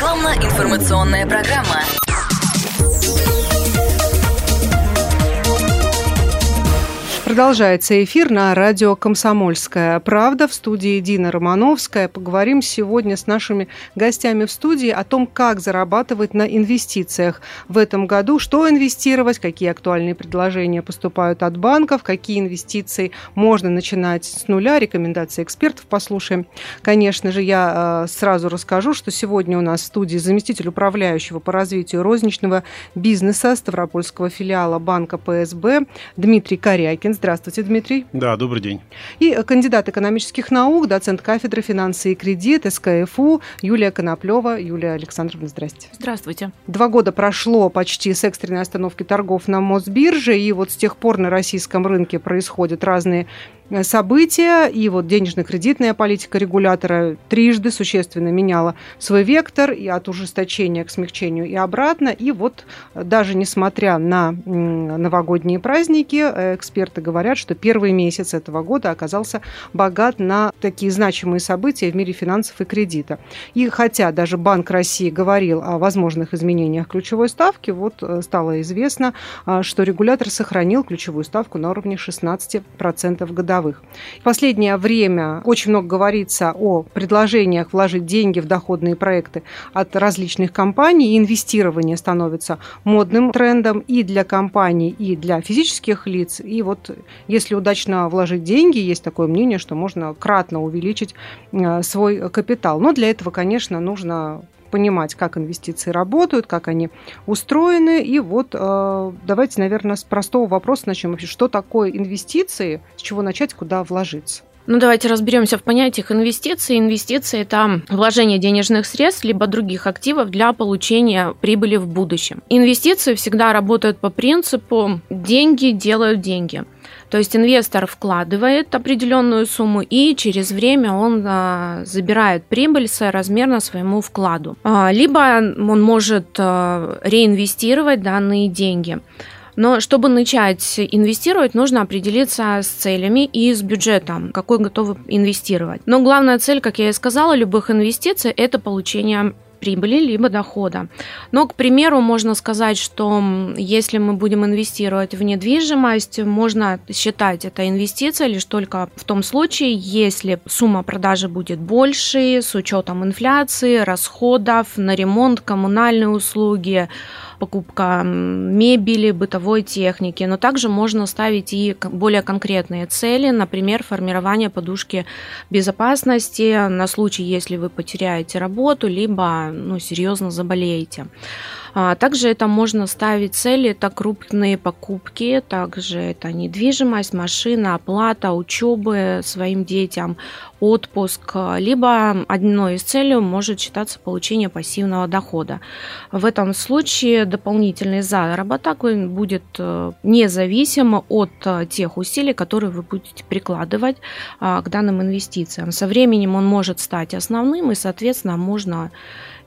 Рекламно-информационная программа. Продолжается эфир на радио «Комсомольская правда» в студии Дина Романовская. Поговорим сегодня с нашими гостями в студии о том, как зарабатывать на инвестициях в этом году, что инвестировать, какие актуальные предложения поступают от банков, какие инвестиции можно начинать с нуля, рекомендации экспертов послушаем. Конечно же, я э, сразу расскажу, что сегодня у нас в студии заместитель управляющего по развитию розничного бизнеса Ставропольского филиала банка ПСБ Дмитрий Корякин. Здравствуйте, Дмитрий. Да, добрый день. И кандидат экономических наук, доцент кафедры финансы и кредит СКФУ Юлия Коноплева. Юлия Александровна, здрасте. Здравствуйте. Два года прошло почти с экстренной остановки торгов на Мосбирже, и вот с тех пор на российском рынке происходят разные Э, события, и вот денежно-кредитная политика регулятора трижды существенно меняла свой вектор и от ужесточения к смягчению и обратно. И вот э, даже несмотря на новогодние праздники, э, эксперты говорят, что первый месяц этого года оказался богат на такие значимые события в мире финансов и кредита. И хотя даже Банк России говорил о возможных изменениях ключевой ставки, вот стало известно, что регулятор сохранил ключевую ставку на уровне 16% годовых таковых. В последнее время очень много говорится о предложениях вложить деньги в доходные проекты от различных компаний. Инвестирование становится модным трендом и для компаний, и для физических лиц. И вот если удачно вложить деньги, есть такое мнение, что можно кратно увеличить э, свой капитал. Но для этого, конечно, нужно понимать, как инвестиции работают, как они устроены. И вот э, давайте, наверное, с простого вопроса начнем. Вообще, что такое инвестиции, с чего начать, куда вложиться? Ну, давайте разберемся в понятиях инвестиций. Инвестиции – это вложение денежных средств либо других активов для получения прибыли в будущем. Инвестиции всегда работают по принципу «деньги делают деньги». То есть инвестор вкладывает определенную сумму и через время он а, забирает прибыль соразмерно своему вкладу. А, либо он может а, реинвестировать данные деньги. Но чтобы начать инвестировать, нужно определиться с целями и с бюджетом, какой готовы инвестировать. Но главная цель, как я и сказала, любых инвестиций – это получение прибыли, либо дохода. Но, к примеру, можно сказать, что если мы будем инвестировать в недвижимость, можно считать это инвестицией лишь только в том случае, если сумма продажи будет больше, с учетом инфляции, расходов на ремонт, коммунальные услуги, покупка мебели, бытовой техники, но также можно ставить и более конкретные цели, например, формирование подушки безопасности на случай, если вы потеряете работу, либо ну, серьезно заболеете. А, также это можно ставить цели, это крупные покупки, также это недвижимость, машина, оплата, учебы своим детям, отпуск, либо одной из целей может считаться получение пассивного дохода. В этом случае дополнительный заработок будет э, независимо от э, тех усилий, которые вы будете прикладывать а, к данным инвестициям. Со временем он может стать основным и, соответственно, можно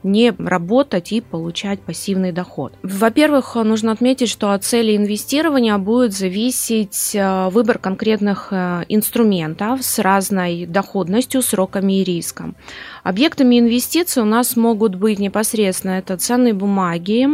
не работать и получать пассивный доход. Во-первых, нужно отметить, что от цели инвестирования будет зависеть э, выбор конкретных э, инструментов с разной доходностью, сроками и риском. Объектами инвестиций у нас могут быть непосредственно это ценные бумаги,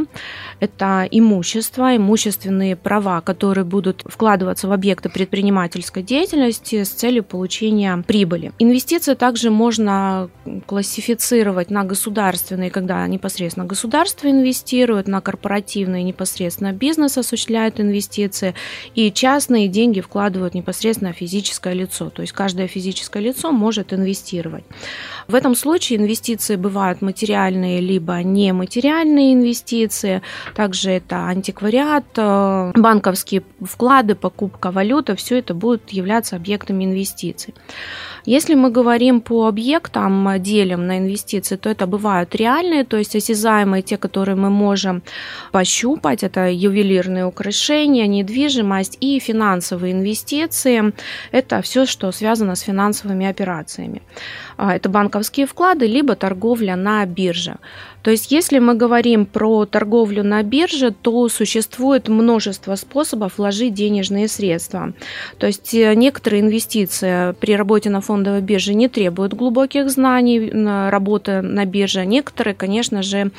это имущество, имущественные права, которые будут вкладываться в объекты предпринимательской деятельности с целью получения прибыли. Инвестиции также можно классифицировать на государственные, когда непосредственно государство инвестирует, на корпоративные непосредственно бизнес осуществляет инвестиции, и частные деньги вкладывают непосредственно физическое лицо. То есть каждое физическое лицо может инвестировать. В этом случае инвестиции бывают материальные либо нематериальные инвестиции. Также это антиквариат, э, банковские вклады, покупка валюты. Все это будет являться объектами инвестиций. Если мы говорим по объектам, делим на инвестиции, то это бывают реальные, то есть осязаемые, те, которые мы можем пощупать. Это ювелирные украшения, недвижимость и финансовые инвестиции. Это все, что связано с финансовыми операциями. А, это банковские банковские вклады, либо торговля на бирже. То есть, если мы говорим про торговлю на бирже, то существует множество способов вложить денежные средства. То есть, э, некоторые инвестиции при работе на фондовой бирже не требуют глубоких знаний работы на бирже. Некоторые, конечно же,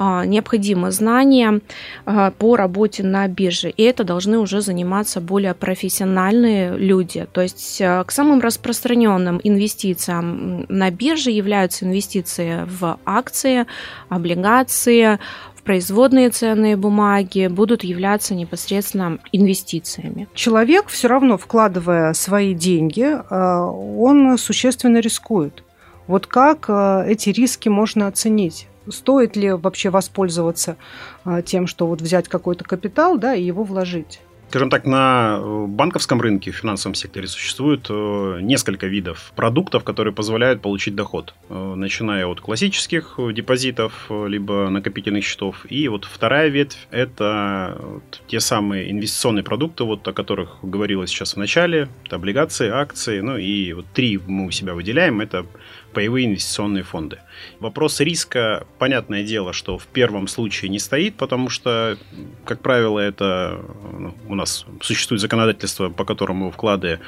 а, необходимы знания а, по работе на бирже, и это должны уже заниматься более профессиональные люди. То есть э, к самым распространенным инвестициям на бирже являются инвестиции в акции, облигации, в производные ценные бумаги будут являться непосредственно инвестициями. Человек все равно, вкладывая свои деньги, э, он существенно рискует. Вот как э, эти риски можно оценить? Стоит ли вообще воспользоваться э, тем, что вот взять какой-то капитал да, и его вложить? Скажем так, на э, банковском рынке, в финансовом секторе существует э, несколько видов продуктов, которые позволяют получить доход, э, начиная от классических депозитов, либо накопительных счетов. И вот вторая ветвь – это те самые инвестиционные продукты, вот о которых говорилось сейчас в начале. Это облигации, акции, ну и вот три мы у себя выделяем. Это паевые инвестиционные фонды. Вопрос риска, понятное дело, что в первом случае не стоит, потому что, как правило, это ну, у нас существует законодательство, по которому вклады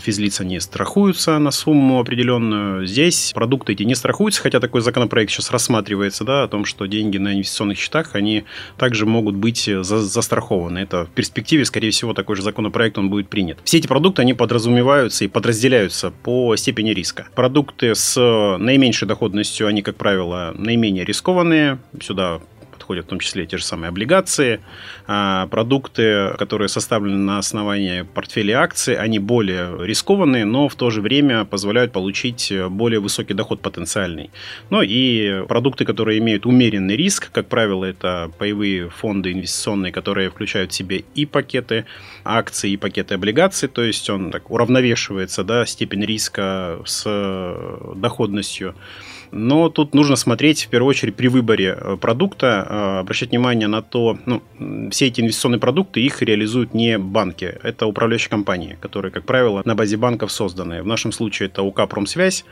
физлица не страхуются на сумму определенную. Здесь продукты эти не страхуются, хотя такой законопроект сейчас рассматривается, да, о том, что деньги на инвестиционных счетах, они также могут быть за застрахованы. Это в перспективе, скорее всего, такой же законопроект, он будет принят. Все эти продукты, они подразумеваются и подразделяются по степени риска. Продукты с наименьшей доходностью, они, как правило, наименее рискованные. Сюда подходят в том числе те же самые облигации, а, продукты, которые составлены на основании портфеля акций, они более рискованные, но в то же время позволяют получить более высокий доход потенциальный. Ну и продукты, которые имеют умеренный риск, как правило, это паевые фонды инвестиционные, которые включают в себе и пакеты акций, и пакеты облигаций, то есть он так уравновешивается, да, степень риска с доходностью. Но тут нужно смотреть в первую очередь при выборе э, продукта, э, обращать внимание на то, ну, все эти инвестиционные продукты, их реализуют не банки, это управляющие компании, которые, как правило, на базе банков созданы. В нашем случае это УК «Промсвязь»,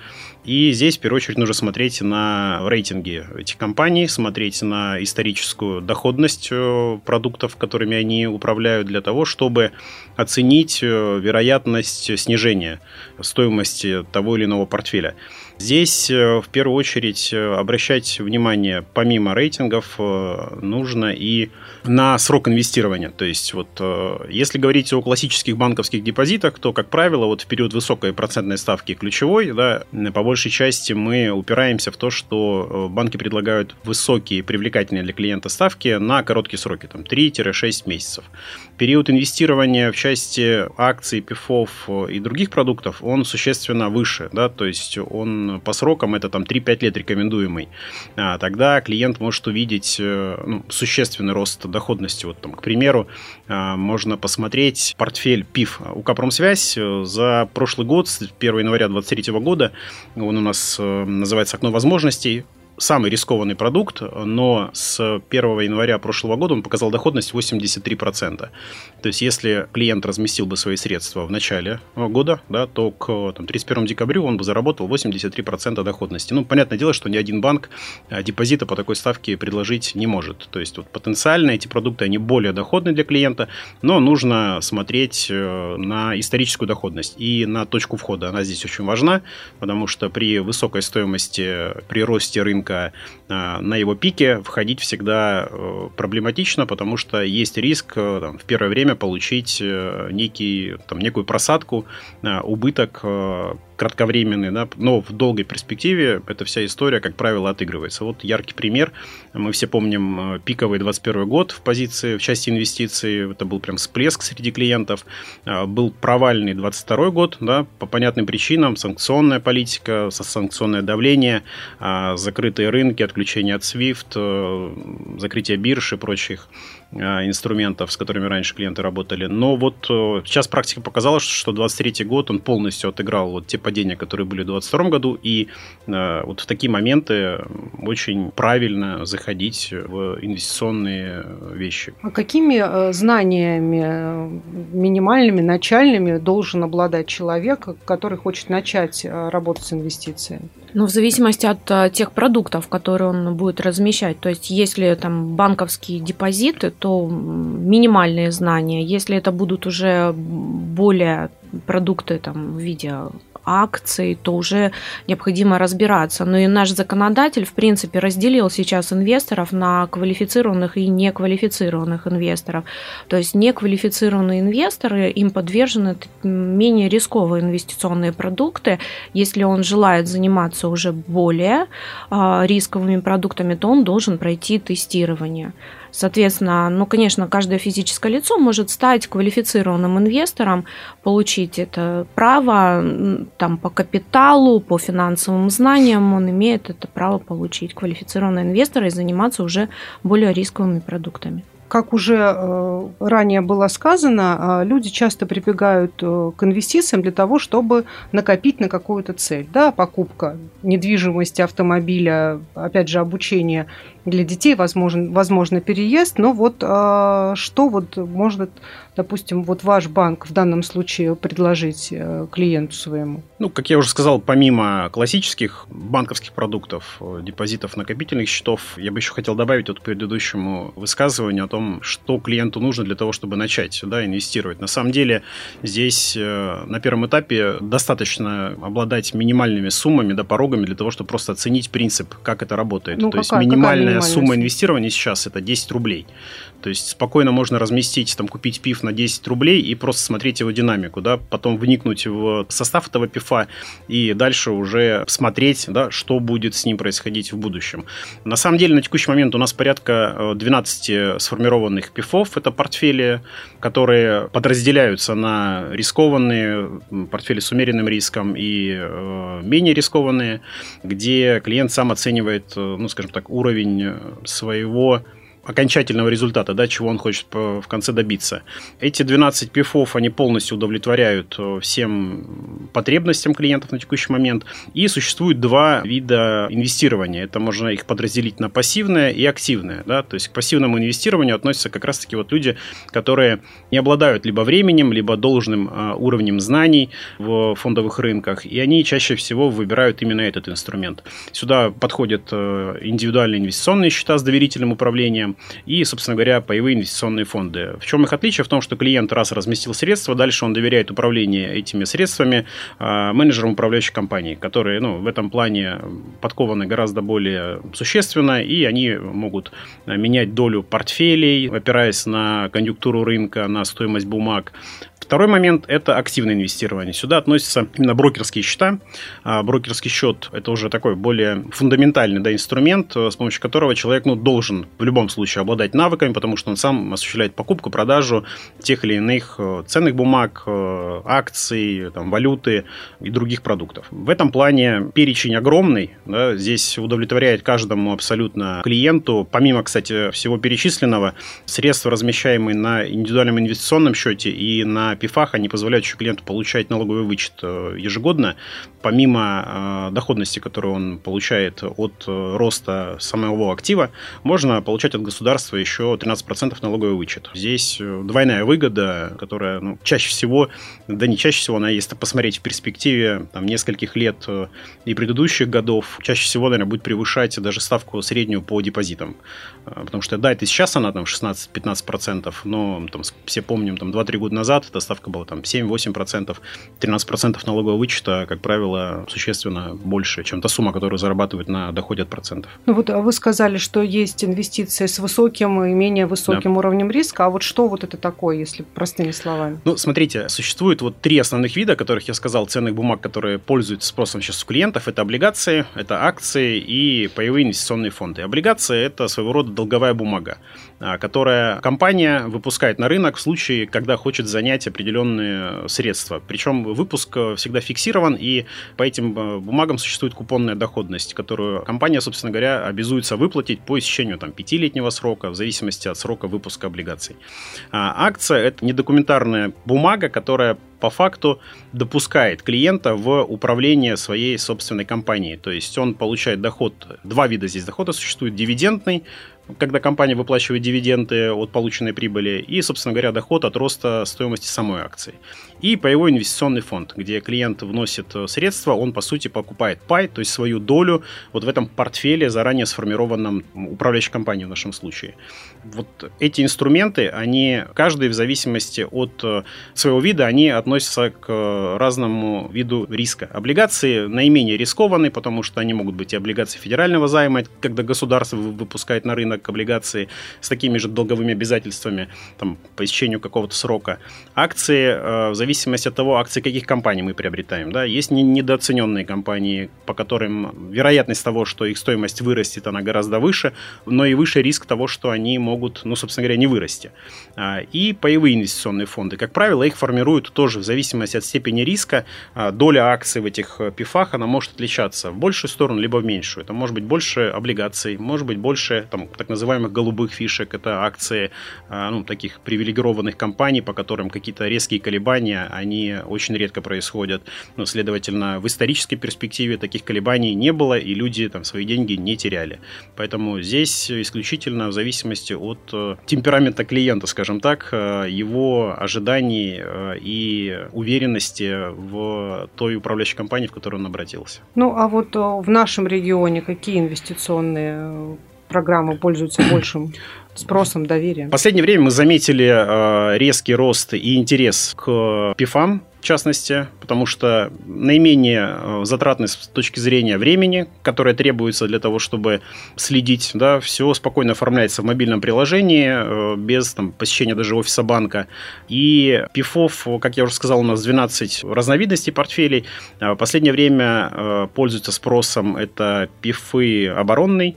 и здесь в первую очередь нужно смотреть на рейтинги этих компаний, смотреть на историческую доходность э, продуктов, которыми они управляют, для того, чтобы оценить вероятность снижения стоимости того или иного портфеля. Здесь в первую первую очередь э, обращать внимание, помимо рейтингов, э, нужно и на срок инвестирования. То есть, вот, э, если говорить о классических банковских депозитах, то, как правило, вот в период высокой процентной ставки ключевой, да, по большей части мы упираемся в то, что банки предлагают высокие, привлекательные для клиента ставки на короткие сроки, там 3-6 месяцев. Период инвестирования в части акций, пифов и других продуктов, он существенно выше, да, то есть он по срокам это там 3 3-5 лет рекомендуемый, а, тогда клиент может увидеть э, ну, существенный рост доходности. Вот там, к примеру, а, можно посмотреть портфель ПИФ у Капромсвязь э, за прошлый год, с 1 января 2023 года, он у нас э, называется «Окно возможностей», самый рискованный продукт, но с 1 января прошлого года он показал доходность 83%. То есть, если клиент разместил бы свои средства в начале года, да, то к там, 31 декабрю он бы заработал 83% доходности. Ну, понятное дело, что ни один банк а, депозита по такой ставке предложить не может. То есть, вот, потенциально эти продукты, они более доходны для клиента, но нужно смотреть э, на историческую доходность и на точку входа. Она здесь очень важна, потому что при высокой стоимости, при росте рынка рынка на его пике входить всегда э, проблематично, потому что есть риск э, там, в первое время получить э, некий, там, некую просадку, убыток кратковременный, да, но в долгой перспективе эта вся история, как правило, отыгрывается. Вот яркий пример. Мы все помним э, пиковый 21 год в позиции, в части инвестиций. Это был прям всплеск среди клиентов. А, был провальный 22 год, да, по понятным причинам. Санкционная политика, санкционное давление, а, закрытые рынки, отключение от SWIFT, э, закрытие бирж и прочих Э, инструментов, с которыми раньше клиенты работали. Но вот э, сейчас практика показала, что 23 год он полностью отыграл вот те падения, которые были в 22 году, и э, вот в такие моменты очень правильно заходить в инвестиционные вещи. А какими знаниями минимальными, начальными должен обладать человек, который хочет начать работать с инвестициями? Ну, в зависимости от э, тех продуктов, которые он будет размещать. То есть, если там банковские депозиты, то минимальные знания. Если это будут уже более продукты там, в виде акций, то уже необходимо разбираться. Но и наш законодатель, в принципе, разделил сейчас инвесторов на квалифицированных и неквалифицированных инвесторов. То есть неквалифицированные инвесторы, им подвержены менее рисковые инвестиционные продукты. Если он желает заниматься уже более а, рисковыми продуктами, то он должен пройти тестирование. Соответственно, ну, конечно, каждое физическое лицо может стать квалифицированным инвестором, получить это право там, по капиталу, по финансовым знаниям, он имеет это право получить квалифицированного инвестора и заниматься уже более рисковыми продуктами. Как уже э, ранее было сказано, э, люди часто прибегают э, к инвестициям для того, чтобы накопить на какую-то цель. Да, покупка недвижимости, автомобиля, опять же, обучение для детей, возможен, возможно переезд. Но вот что вот может допустим, вот ваш банк в данном случае предложить э, клиенту своему? Ну, как я уже сказал, помимо классических банковских продуктов, э, депозитов, накопительных счетов, я бы еще хотел добавить вот к предыдущему высказыванию о том, что клиенту нужно для того, чтобы начать да, инвестировать. На самом деле здесь э, на первом этапе достаточно обладать минимальными суммами, да, порогами для того, чтобы просто оценить принцип, как это работает. Ну, То какая, есть минимальная, минимальная сумма инвестирования сейчас это 10 рублей. То есть спокойно можно разместить, там, купить пив на 10 рублей и просто смотреть его динамику, да, потом вникнуть в состав этого пифа и дальше уже смотреть, да, что будет с ним происходить в будущем. На самом деле на текущий момент у нас порядка 12 э, сформированных пифов, это портфели, которые подразделяются на рискованные, портфели с умеренным риском и э, менее рискованные, где клиент сам оценивает, э, ну, скажем так, уровень своего окончательного результата, да, чего он хочет в конце добиться. Эти 12 пифов, они полностью удовлетворяют э, всем потребностям клиентов на текущий момент. И существует два вида инвестирования. Это можно их подразделить на пассивное и активное. Да? То есть к пассивному инвестированию относятся как раз-таки вот люди, которые не обладают либо временем, либо должным э, уровнем знаний в фондовых рынках, и они чаще всего выбирают именно этот инструмент. Сюда подходят э, индивидуальные инвестиционные счета с доверительным управлением, и, собственно говоря, паевые инвестиционные фонды. В чем их отличие? В том, что клиент раз разместил средства, дальше он доверяет управление этими средствами а, менеджерам управляющей компании, которые ну, в этом плане подкованы гораздо более существенно, и они могут менять долю портфелей, опираясь на конъюнктуру рынка, на стоимость бумаг, Второй момент – это активное инвестирование. Сюда относятся именно брокерские счета. А брокерский счет – это уже такой более фундаментальный да, инструмент, э, с помощью которого человек ну, должен в любом случае обладать навыками, потому что он сам осуществляет покупку, продажу тех или иных э, ценных бумаг, э, акций, там, валюты и других продуктов. В этом плане перечень огромный. Да, здесь удовлетворяет каждому абсолютно клиенту. Помимо, кстати, всего перечисленного, средства, размещаемые на индивидуальном инвестиционном счете и на пифах, они позволяют еще клиенту получать налоговый вычет э, ежегодно, помимо э, доходности, которую он получает от э, роста самого актива, можно получать от государства еще 13% налоговый вычет. Здесь двойная выгода, которая ну, чаще всего, да не чаще всего, она, если посмотреть в перспективе там, нескольких лет и предыдущих годов, чаще всего, наверное, будет превышать даже ставку среднюю по депозитам. Потому что, да, это сейчас она там 16-15%, но там, все помним, там 2-3 года назад это ставка была там 7-8%, 13% налогового вычета, как правило, существенно больше, чем та сумма, которую зарабатывают на доходе от процентов. Ну вот а вы сказали, что есть инвестиции с высоким и менее высоким да. уровнем риска, а вот что вот это такое, если простыми словами? Ну, смотрите, существует вот три основных вида, которых я сказал, ценных бумаг, которые пользуются спросом сейчас у клиентов. Это облигации, это акции и паевые инвестиционные фонды. Облигации – это своего рода долговая бумага, а, которая компания выпускает на рынок в случае, когда хочет занять определенные средства. Причем выпуск э, всегда фиксирован, и по этим э, бумагам существует купонная доходность, которую компания, собственно говоря, обязуется выплатить по истечению там, пятилетнего срока, в зависимости от срока выпуска облигаций. А акция – это недокументарная бумага, которая по факту допускает клиента в управление своей собственной компанией. То есть он получает доход, два вида здесь дохода существует, дивидендный, когда компания выплачивает дивиденды от полученной прибыли и, собственно говоря, доход от роста стоимости самой акции. И паевой инвестиционный фонд, где клиент вносит э, средства, он, по сути, покупает пай, то есть свою долю вот в этом портфеле, заранее сформированном управляющей компанией в нашем случае. Вот эти инструменты, они, каждый в зависимости от э, своего вида, они относятся к э, разному виду риска. Облигации наименее рискованные, потому что они могут быть и облигации федерального займа, когда государство выпускает на рынок облигации с такими же долговыми обязательствами там, по истечению какого-то срока. Акции, в зависимости зависимости от того, акции каких компаний мы приобретаем. Да? Есть недооцененные компании, по которым вероятность того, что их стоимость вырастет, она гораздо выше, но и выше риск того, что они могут, ну, собственно говоря, не вырасти. А, и паевые инвестиционные фонды. Как правило, их формируют тоже в зависимости от степени риска. А, доля акций в этих э, пифах, она может отличаться в большую сторону, либо в меньшую. Это может быть больше облигаций, может быть больше там, так называемых голубых фишек. Это акции а, ну, таких привилегированных компаний, по которым какие-то резкие колебания они очень редко происходят. Ну, следовательно, в исторической перспективе таких колебаний не было, и люди там свои деньги не теряли. Поэтому здесь исключительно в зависимости от э, темперамента клиента, скажем так, э, его ожиданий э, и уверенности в той управляющей компании, в которую он обратился. Ну, а вот в нашем регионе какие инвестиционные программы пользуются большим спросом, доверием. В последнее время мы заметили э, резкий рост и интерес к пифам, в частности, потому что наименее э, затратный с точки зрения времени, которое требуется для того, чтобы следить, да, все спокойно оформляется в мобильном приложении, э, без там, посещения даже офиса банка. И пифов, как я уже сказал, у нас 12 разновидностей портфелей. В последнее время пользуются спросом это пифы оборонный,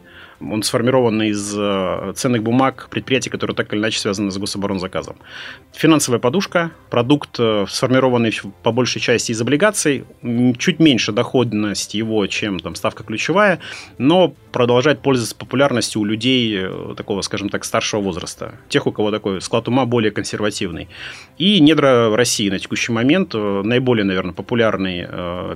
он сформирован из э, ценных бумаг предприятий, которые так или иначе связаны с гособоронзаказом. Финансовая подушка, продукт, э, сформированный по большей части из облигаций, чуть меньше доходность его, чем там, ставка ключевая, но продолжает пользоваться популярностью у людей э, такого, скажем так, старшего возраста. Тех, у кого такой склад ума более консервативный. И недра России на текущий момент наиболее, наверное, популярный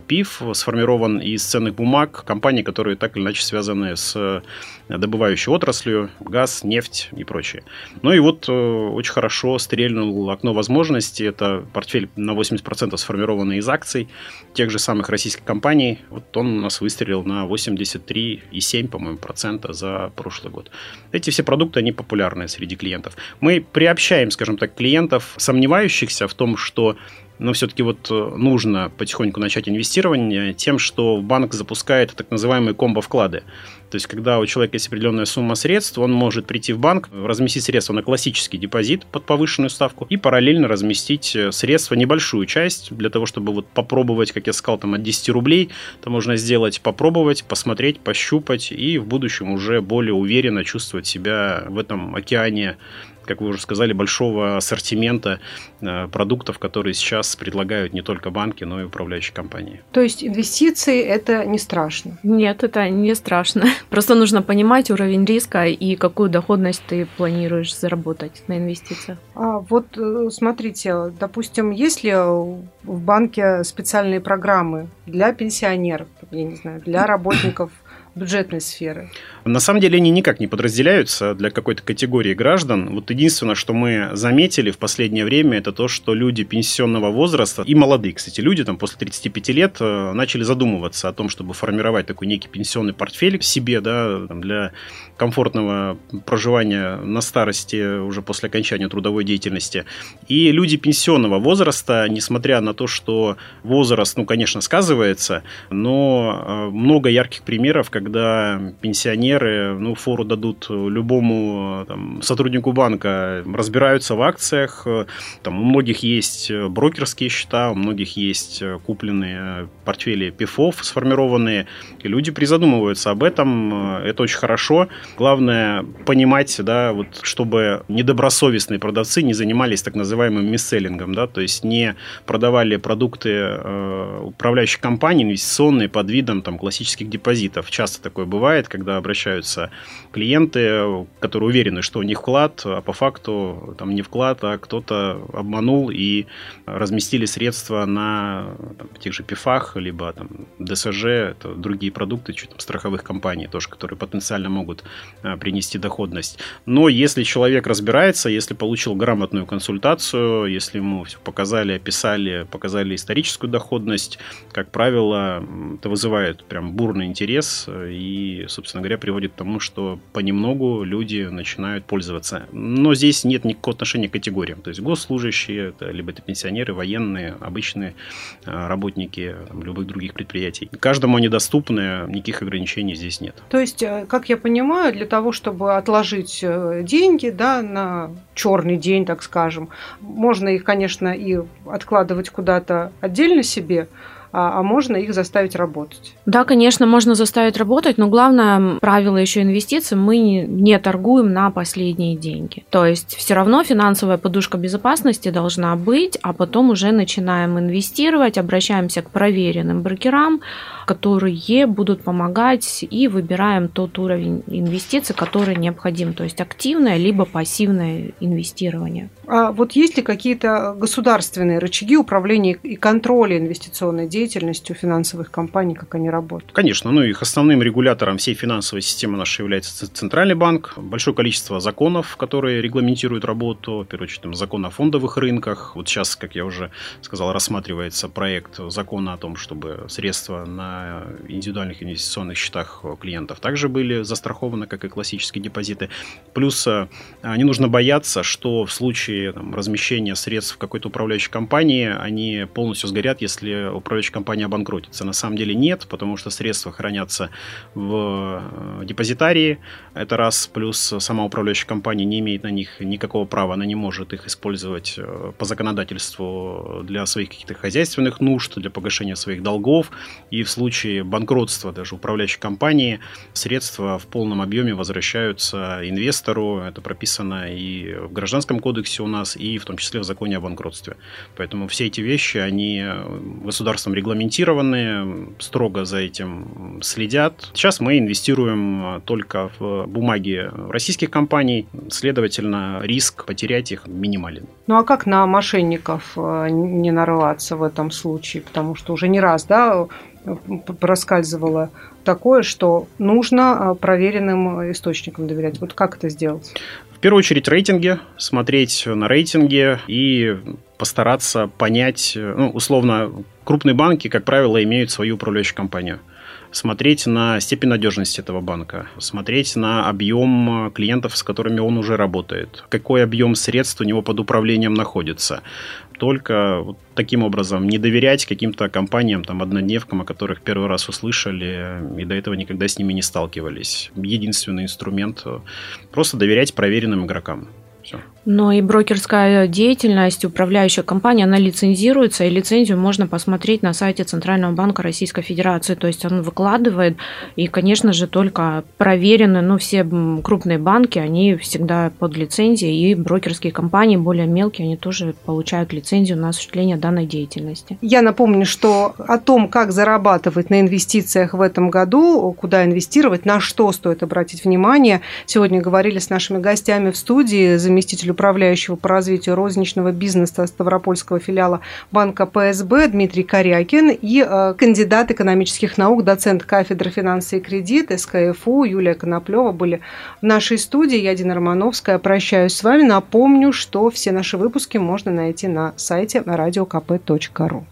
ПИФ сформирован из ценных бумаг компаний, которые так или иначе связаны с добывающей отраслью, газ, нефть и прочее. Ну и вот э, очень хорошо стрельнул окно возможностей. Это портфель на 80% сформированный из акций тех же самых российских компаний. Вот он у нас выстрелил на 83,7, по-моему, процента за прошлый год. Эти все продукты, они популярны среди клиентов. Мы приобщаем, скажем так, клиентов, сомневающихся в том, что но все-таки вот э, нужно потихоньку начать инвестирование тем, что банк запускает так называемые комбо-вклады. То есть, когда у человека есть определенная сумма средств, он может прийти в банк, разместить средства на классический депозит под повышенную ставку и параллельно разместить э, средства, небольшую часть, для того, чтобы вот попробовать, как я сказал, там от 10 рублей, это можно сделать, попробовать, посмотреть, пощупать и в будущем уже более уверенно чувствовать себя в этом океане как вы уже сказали, большого ассортимента э, продуктов, которые сейчас предлагают не только банки, но и управляющие компании. То есть инвестиции это не страшно? Нет, это не страшно. Просто нужно понимать уровень риска и какую доходность ты планируешь заработать на инвестициях. А вот э, смотрите, допустим, есть ли в банке специальные программы для пенсионеров, я не знаю, для работников бюджетной сферы? На самом деле они никак не подразделяются для какой-то категории граждан. Вот единственное, что мы заметили в последнее время, это то, что люди пенсионного возраста и молодые, кстати, люди там после 35 лет э, начали задумываться о том, чтобы формировать такой некий пенсионный портфель себе, да, для комфортного проживания на старости уже после окончания трудовой деятельности. И люди пенсионного возраста, несмотря на то, что возраст, ну, конечно, сказывается, но э, много ярких примеров, когда пенсионеры, ну, фору дадут любому там, сотруднику банка, разбираются в акциях, там у многих есть брокерские счета, у многих есть купленные портфели пифов сформированные, и люди призадумываются об этом, это очень хорошо. Главное понимать, да, вот, чтобы недобросовестные продавцы не занимались так называемым мисселлингом, да, то есть не продавали продукты э, управляющих компаний инвестиционные под видом там, классических депозитов. В часто такое бывает, когда обращаются клиенты, которые уверены, что у них вклад, а по факту там не вклад, а кто-то обманул и разместили средства на там, тех же пифах, либо там ДСЖ, это другие продукты, что там, страховых компаний тоже, которые потенциально могут а, принести доходность. Но если человек разбирается, если получил грамотную консультацию, если ему все показали, описали, показали историческую доходность, как правило, это вызывает прям бурный интерес и, собственно говоря, приводит к тому, что понемногу люди начинают пользоваться. Но здесь нет никакого отношения к категориям. То есть госслужащие, это, либо это пенсионеры, военные, обычные а, работники там, любых других предприятий. Каждому они доступны, никаких ограничений здесь нет. То есть, э, как я понимаю, для того, чтобы отложить э, деньги да, на черный день, так скажем, можно их, конечно, и откладывать куда-то отдельно себе, а, а можно их заставить работать. Да, конечно, можно заставить работать, но главное правило еще инвестиций, мы не торгуем на последние деньги. То есть все равно финансовая подушка безопасности должна быть, а потом уже начинаем инвестировать, обращаемся к проверенным брокерам, которые будут помогать и выбираем тот уровень инвестиций, который необходим, то есть активное либо пассивное инвестирование. А вот есть ли какие-то государственные рычаги управления и контроля инвестиционной деятельностью финансовых компаний, как они работают? Конечно, ну их основным регулятором всей финансовой системы нашей является Центральный банк. Большое количество законов, которые регламентируют работу, в первую очередь там, закон о фондовых рынках. Вот сейчас, как я уже сказал, рассматривается проект закона о том, чтобы средства на индивидуальных инвестиционных счетах клиентов также были застрахованы, как и классические депозиты. Плюс э, не нужно бояться, что в случае там, размещения средств в какой-то управляющей компании они полностью сгорят, если управляющая компания обанкротится. На самом деле нет, потому что средства хранятся в э, депозитарии. Это раз. Плюс сама управляющая компания не имеет на них никакого права, она не может их использовать э, по законодательству для своих каких-то хозяйственных нужд, для погашения своих долгов. И в случае случае банкротства даже управляющей компании средства в полном объеме возвращаются инвестору. Это прописано и в Гражданском кодексе у нас, и в том числе в законе о банкротстве. Поэтому все эти вещи, они государством регламентированы, строго за этим следят. Сейчас мы инвестируем только в бумаги российских компаний, следовательно, риск потерять их минимален. Ну а как на мошенников э, не нарваться в этом случае? Потому что уже не раз, да, проскальзывало такое, что нужно а, проверенным источникам доверять. Вот как это сделать? В первую очередь рейтинги, смотреть на рейтинги и постараться понять, ну, условно, крупные банки, как правило, имеют свою управляющую компанию смотреть на степень надежности этого банка, смотреть на объем клиентов, с которыми он уже работает, какой объем средств у него под управлением находится. Только вот таким образом не доверять каким-то компаниям, там, однодневкам, о которых первый раз услышали и до этого никогда с ними не сталкивались. Единственный инструмент – просто доверять проверенным игрокам. Все. Но и брокерская деятельность, управляющая компания, она лицензируется, и лицензию можно посмотреть на сайте Центрального банка Российской Федерации. То есть он выкладывает, и, конечно же, только проверены, ну, все крупные банки, они всегда под лицензией, и брокерские компании, более мелкие, они тоже получают лицензию на осуществление данной деятельности. Я напомню, что о том, как зарабатывать на инвестициях в этом году, куда инвестировать, на что стоит обратить внимание, сегодня говорили с нашими гостями в студии заместитель управляющего по развитию розничного бизнеса Ставропольского филиала банка ПСБ Дмитрий Корякин и э, кандидат экономических наук, доцент кафедры финансы и кредит СКФУ Юлия Коноплева были в нашей студии. Я Дина Романовская. Прощаюсь с вами. Напомню, что все наши выпуски можно найти на сайте radiokp.ru.